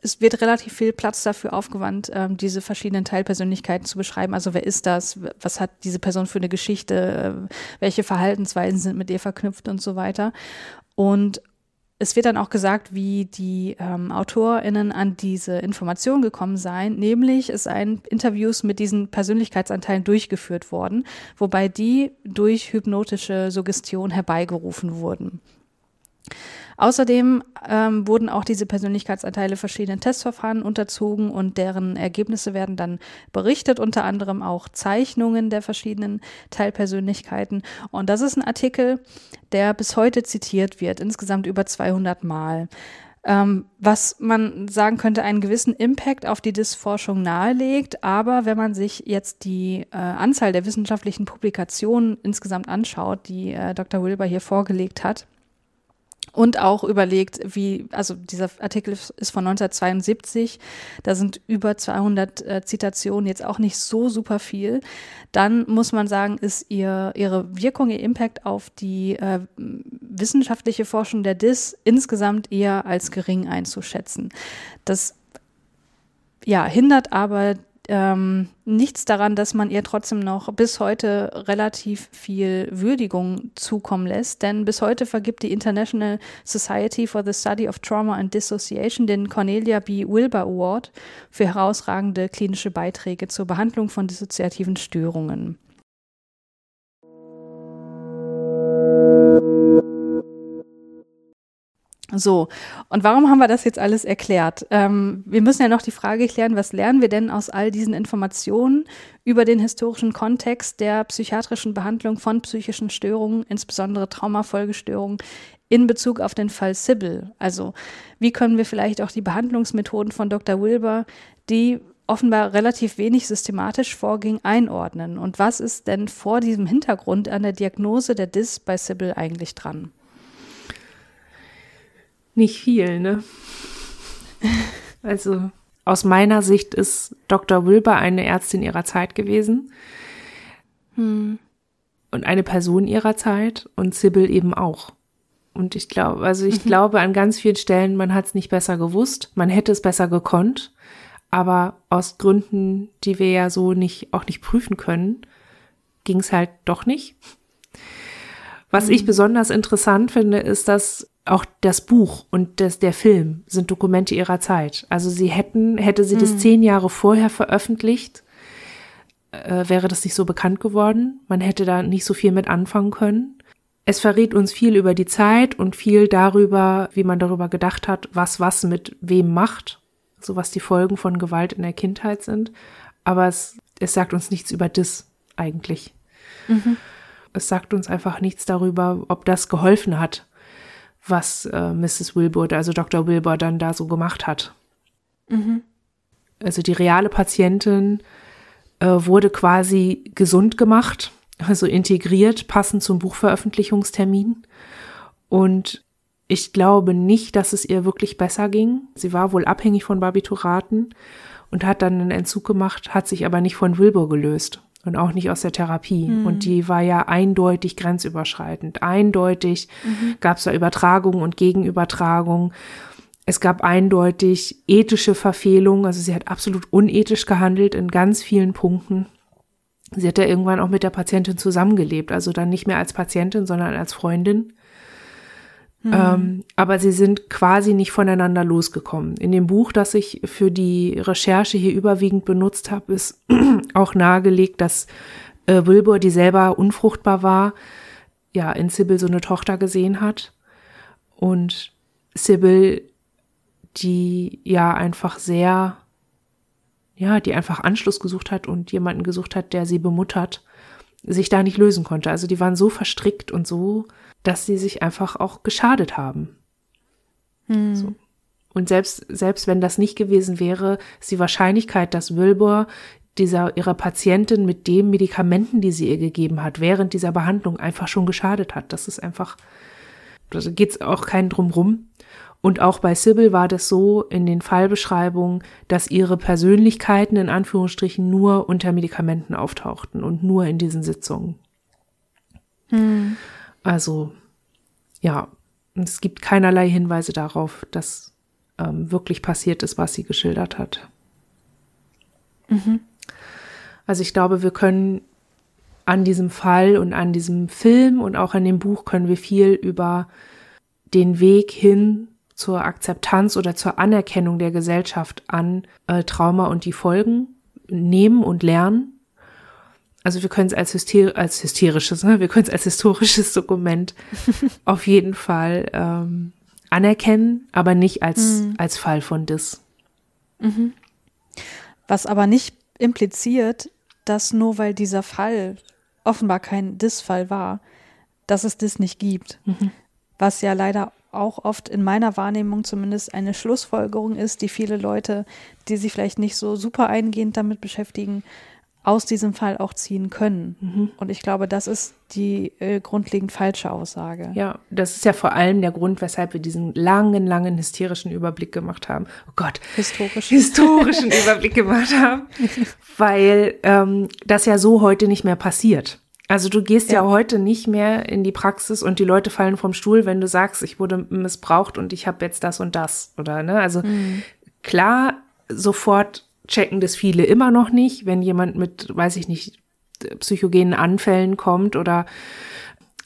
es wird relativ viel Platz dafür aufgewandt, ähm, diese verschiedenen Teilpersönlichkeiten zu beschreiben. Also wer ist das? Was hat diese Person für eine Geschichte? Äh, welche Verhaltensweisen sind mit ihr verknüpft und so weiter? Und es wird dann auch gesagt, wie die ähm, AutorInnen an diese Information gekommen seien, nämlich es seien Interviews mit diesen Persönlichkeitsanteilen durchgeführt worden, wobei die durch hypnotische Suggestion herbeigerufen wurden. Außerdem ähm, wurden auch diese Persönlichkeitsanteile verschiedenen Testverfahren unterzogen und deren Ergebnisse werden dann berichtet, unter anderem auch Zeichnungen der verschiedenen Teilpersönlichkeiten. Und das ist ein Artikel, der bis heute zitiert wird, insgesamt über 200 Mal. Ähm, was man sagen könnte, einen gewissen Impact auf die DIS-Forschung nahelegt. Aber wenn man sich jetzt die äh, Anzahl der wissenschaftlichen Publikationen insgesamt anschaut, die äh, Dr. Wilber hier vorgelegt hat, und auch überlegt, wie, also dieser Artikel ist von 1972, da sind über 200 äh, Zitationen, jetzt auch nicht so super viel. Dann muss man sagen, ist ihr, ihre Wirkung, ihr Impact auf die äh, wissenschaftliche Forschung der DIS insgesamt eher als gering einzuschätzen. Das ja, hindert aber ähm, nichts daran, dass man ihr trotzdem noch bis heute relativ viel Würdigung zukommen lässt. Denn bis heute vergibt die International Society for the Study of Trauma and Dissociation den Cornelia B. Wilbur Award für herausragende klinische Beiträge zur Behandlung von dissoziativen Störungen. So, und warum haben wir das jetzt alles erklärt? Ähm, wir müssen ja noch die Frage klären, was lernen wir denn aus all diesen Informationen über den historischen Kontext der psychiatrischen Behandlung von psychischen Störungen, insbesondere Traumafolgestörungen, in Bezug auf den Fall Sybil? Also, wie können wir vielleicht auch die Behandlungsmethoden von Dr. Wilber, die offenbar relativ wenig systematisch vorging, einordnen? Und was ist denn vor diesem Hintergrund an der Diagnose der DIS bei Sybil eigentlich dran? Nicht viel, ne? Also aus meiner Sicht ist Dr. Wilber eine Ärztin ihrer Zeit gewesen. Hm. Und eine Person ihrer Zeit und Sybil eben auch. Und ich glaube, also ich mhm. glaube an ganz vielen Stellen, man hat es nicht besser gewusst, man hätte es besser gekonnt, aber aus Gründen, die wir ja so nicht auch nicht prüfen können, ging es halt doch nicht. Was mhm. ich besonders interessant finde, ist, dass auch das Buch und das, der Film sind Dokumente ihrer Zeit. Also sie hätten, hätte sie mhm. das zehn Jahre vorher veröffentlicht, äh, wäre das nicht so bekannt geworden. Man hätte da nicht so viel mit anfangen können. Es verrät uns viel über die Zeit und viel darüber, wie man darüber gedacht hat, was was mit wem macht, so was die Folgen von Gewalt in der Kindheit sind. Aber es, es sagt uns nichts über das eigentlich. Mhm. Es sagt uns einfach nichts darüber, ob das geholfen hat, was äh, Mrs. Wilbur, also Dr. Wilbur, dann da so gemacht hat. Mhm. Also die reale Patientin äh, wurde quasi gesund gemacht, also integriert, passend zum Buchveröffentlichungstermin. Und ich glaube nicht, dass es ihr wirklich besser ging. Sie war wohl abhängig von Barbituraten und hat dann einen Entzug gemacht, hat sich aber nicht von Wilbur gelöst und auch nicht aus der Therapie. Mhm. Und die war ja eindeutig grenzüberschreitend. Eindeutig mhm. gab es da Übertragung und Gegenübertragung. Es gab eindeutig ethische Verfehlungen. Also sie hat absolut unethisch gehandelt in ganz vielen Punkten. Sie hat ja irgendwann auch mit der Patientin zusammengelebt, also dann nicht mehr als Patientin, sondern als Freundin. Mhm. Ähm, aber sie sind quasi nicht voneinander losgekommen. In dem Buch, das ich für die Recherche hier überwiegend benutzt habe, ist auch nahegelegt, dass äh, Wilbur, die selber unfruchtbar war, ja, in Sybil so eine Tochter gesehen hat. Und Sybil, die ja einfach sehr, ja, die einfach Anschluss gesucht hat und jemanden gesucht hat, der sie bemuttert, sich da nicht lösen konnte. Also die waren so verstrickt und so dass sie sich einfach auch geschadet haben. Hm. So. Und selbst, selbst wenn das nicht gewesen wäre, ist die Wahrscheinlichkeit, dass Wilbur dieser, ihrer Patientin mit den Medikamenten, die sie ihr gegeben hat, während dieser Behandlung einfach schon geschadet hat. Das ist einfach, da geht es auch keinen drumrum. Und auch bei Sybil war das so in den Fallbeschreibungen, dass ihre Persönlichkeiten in Anführungsstrichen nur unter Medikamenten auftauchten und nur in diesen Sitzungen. Hm. Also ja, es gibt keinerlei Hinweise darauf, dass ähm, wirklich passiert ist, was sie geschildert hat. Mhm. Also ich glaube, wir können an diesem Fall und an diesem Film und auch an dem Buch können wir viel über den Weg hin zur Akzeptanz oder zur Anerkennung der Gesellschaft an äh, Trauma und die Folgen nehmen und lernen. Also wir können es als, hyster als hysterisches, ne? wir können es als historisches Dokument auf jeden Fall ähm, anerkennen, aber nicht als, mhm. als Fall von Dis. Mhm. Was aber nicht impliziert, dass nur weil dieser Fall offenbar kein Dis-Fall war, dass es Dis nicht gibt. Mhm. Was ja leider auch oft in meiner Wahrnehmung zumindest eine Schlussfolgerung ist, die viele Leute, die sich vielleicht nicht so super eingehend damit beschäftigen, aus diesem Fall auch ziehen können. Mhm. Und ich glaube, das ist die äh, grundlegend falsche Aussage. Ja, das ist ja vor allem der Grund, weshalb wir diesen langen, langen hysterischen Überblick gemacht haben. Oh Gott. Historischen. Historischen Überblick gemacht haben. Weil ähm, das ja so heute nicht mehr passiert. Also du gehst ja. ja. heute nicht mehr in die Praxis und die Leute fallen vom Stuhl, wenn du sagst, ich wurde missbraucht und ich habe jetzt das und das, oder ne? Also mhm. klar, sofort checken das viele immer noch nicht, wenn jemand mit, weiß ich nicht, psychogenen Anfällen kommt oder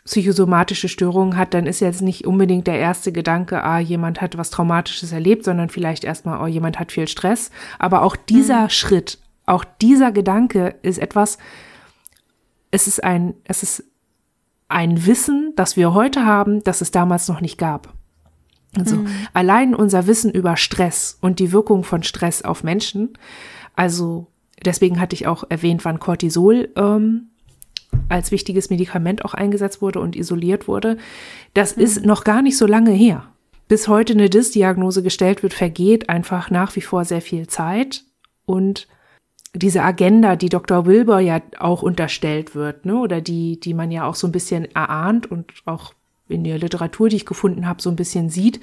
psychosomatische Störungen hat, dann ist jetzt nicht unbedingt der erste Gedanke, ah, jemand hat was Traumatisches erlebt, sondern vielleicht erstmal, oh, jemand hat viel Stress. Aber auch dieser mhm. Schritt, auch dieser Gedanke ist etwas, es ist ein, es ist ein Wissen, das wir heute haben, das es damals noch nicht gab. Also mhm. allein unser Wissen über Stress und die Wirkung von Stress auf Menschen, also deswegen hatte ich auch erwähnt, wann Cortisol ähm, als wichtiges Medikament auch eingesetzt wurde und isoliert wurde, das mhm. ist noch gar nicht so lange her. Bis heute eine DIS-Diagnose gestellt wird, vergeht einfach nach wie vor sehr viel Zeit und diese Agenda, die Dr. Wilber ja auch unterstellt wird, ne, oder die, die man ja auch so ein bisschen erahnt und auch in der Literatur, die ich gefunden habe, so ein bisschen sieht,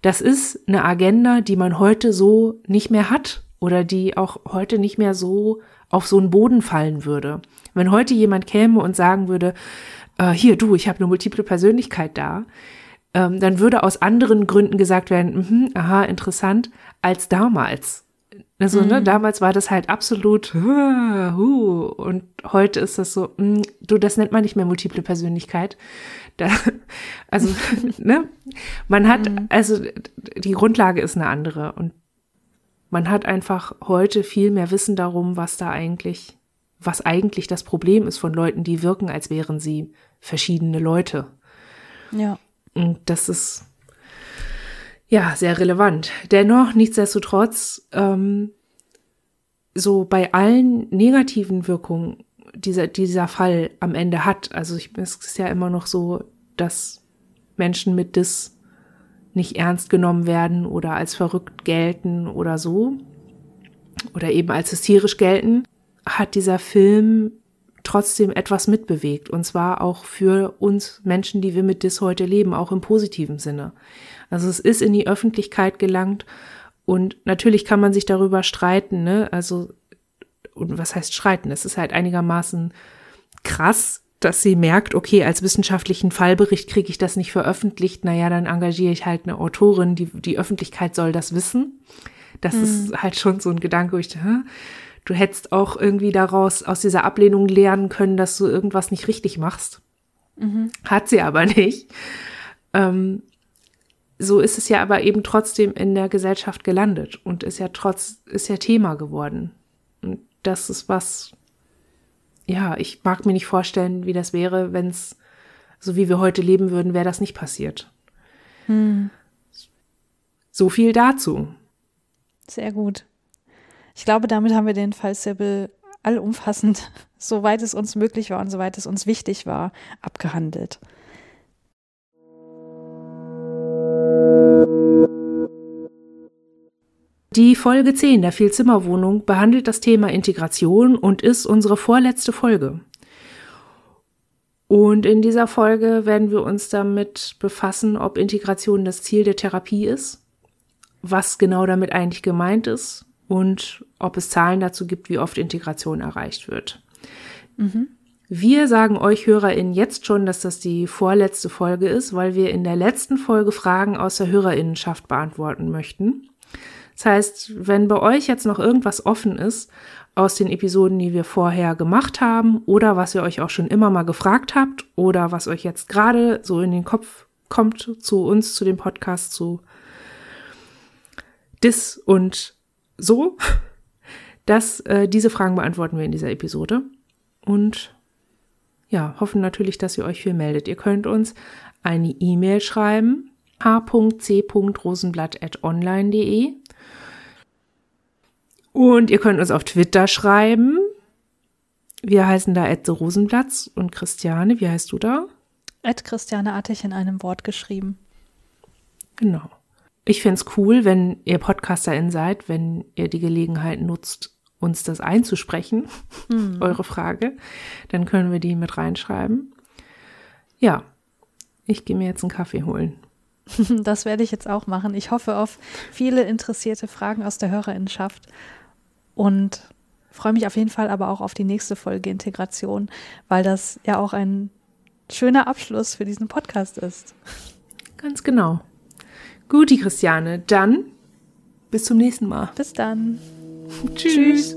das ist eine Agenda, die man heute so nicht mehr hat oder die auch heute nicht mehr so auf so einen Boden fallen würde. Wenn heute jemand käme und sagen würde, äh, hier du, ich habe eine multiple Persönlichkeit da, ähm, dann würde aus anderen Gründen gesagt werden, mh, aha, interessant, als damals. Also, ne, mhm. ne, damals war das halt absolut, uh, und heute ist das so, mh, mm, du, das nennt man nicht mehr multiple Persönlichkeit. Da, also, ne, man hat, mhm. also, die Grundlage ist eine andere und man hat einfach heute viel mehr Wissen darum, was da eigentlich, was eigentlich das Problem ist von Leuten, die wirken, als wären sie verschiedene Leute. Ja. Und das ist, ja, sehr relevant. Dennoch, nichtsdestotrotz, ähm, so bei allen negativen Wirkungen dieser, dieser Fall am Ende hat, also ich, es ist ja immer noch so, dass Menschen mit Dis nicht ernst genommen werden oder als verrückt gelten oder so, oder eben als hysterisch gelten, hat dieser Film trotzdem etwas mitbewegt. Und zwar auch für uns Menschen, die wir mit Dis heute leben, auch im positiven Sinne. Also es ist in die Öffentlichkeit gelangt und natürlich kann man sich darüber streiten, ne? Also, und was heißt streiten? Es ist halt einigermaßen krass, dass sie merkt, okay, als wissenschaftlichen Fallbericht kriege ich das nicht veröffentlicht, naja, dann engagiere ich halt eine Autorin, die, die Öffentlichkeit soll das wissen. Das mhm. ist halt schon so ein Gedanke, wo ich dachte, du hättest auch irgendwie daraus, aus dieser Ablehnung lernen können, dass du irgendwas nicht richtig machst. Mhm. Hat sie aber nicht. Ähm, so ist es ja aber eben trotzdem in der Gesellschaft gelandet und ist ja trotz, ist ja Thema geworden. Und das ist was, ja, ich mag mir nicht vorstellen, wie das wäre, wenn es, so wie wir heute leben würden, wäre das nicht passiert. Hm. So viel dazu. Sehr gut. Ich glaube, damit haben wir den Fall Sybil allumfassend, soweit es uns möglich war und soweit es uns wichtig war, abgehandelt. Die Folge 10 der Vielzimmerwohnung behandelt das Thema Integration und ist unsere vorletzte Folge. Und in dieser Folge werden wir uns damit befassen, ob Integration das Ziel der Therapie ist, was genau damit eigentlich gemeint ist und ob es Zahlen dazu gibt, wie oft Integration erreicht wird. Mhm. Wir sagen euch HörerInnen jetzt schon, dass das die vorletzte Folge ist, weil wir in der letzten Folge Fragen aus der HörerInnenschaft beantworten möchten. Das heißt, wenn bei euch jetzt noch irgendwas offen ist aus den Episoden, die wir vorher gemacht haben oder was ihr euch auch schon immer mal gefragt habt oder was euch jetzt gerade so in den Kopf kommt zu uns, zu dem Podcast, zu Dis und so, dass äh, diese Fragen beantworten wir in dieser Episode und ja, hoffen natürlich, dass ihr euch viel meldet. Ihr könnt uns eine E-Mail schreiben h.c.rosenblatt.online.de und ihr könnt uns auf Twitter schreiben. Wir heißen da Ed Rosenblatz und Christiane, wie heißt du da? Ed Christiane Attich in einem Wort geschrieben. Genau. Ich fände es cool, wenn ihr PodcasterIn seid, wenn ihr die Gelegenheit nutzt, uns das einzusprechen, mhm. eure Frage. Dann können wir die mit reinschreiben. Ja, ich gehe mir jetzt einen Kaffee holen. Das werde ich jetzt auch machen. Ich hoffe auf viele interessierte Fragen aus der Hörerinnenschaft und freue mich auf jeden Fall aber auch auf die nächste Folge Integration, weil das ja auch ein schöner Abschluss für diesen Podcast ist. Ganz genau. Guti, Christiane, dann bis zum nächsten Mal. Bis dann. Tschüss. Tschüss.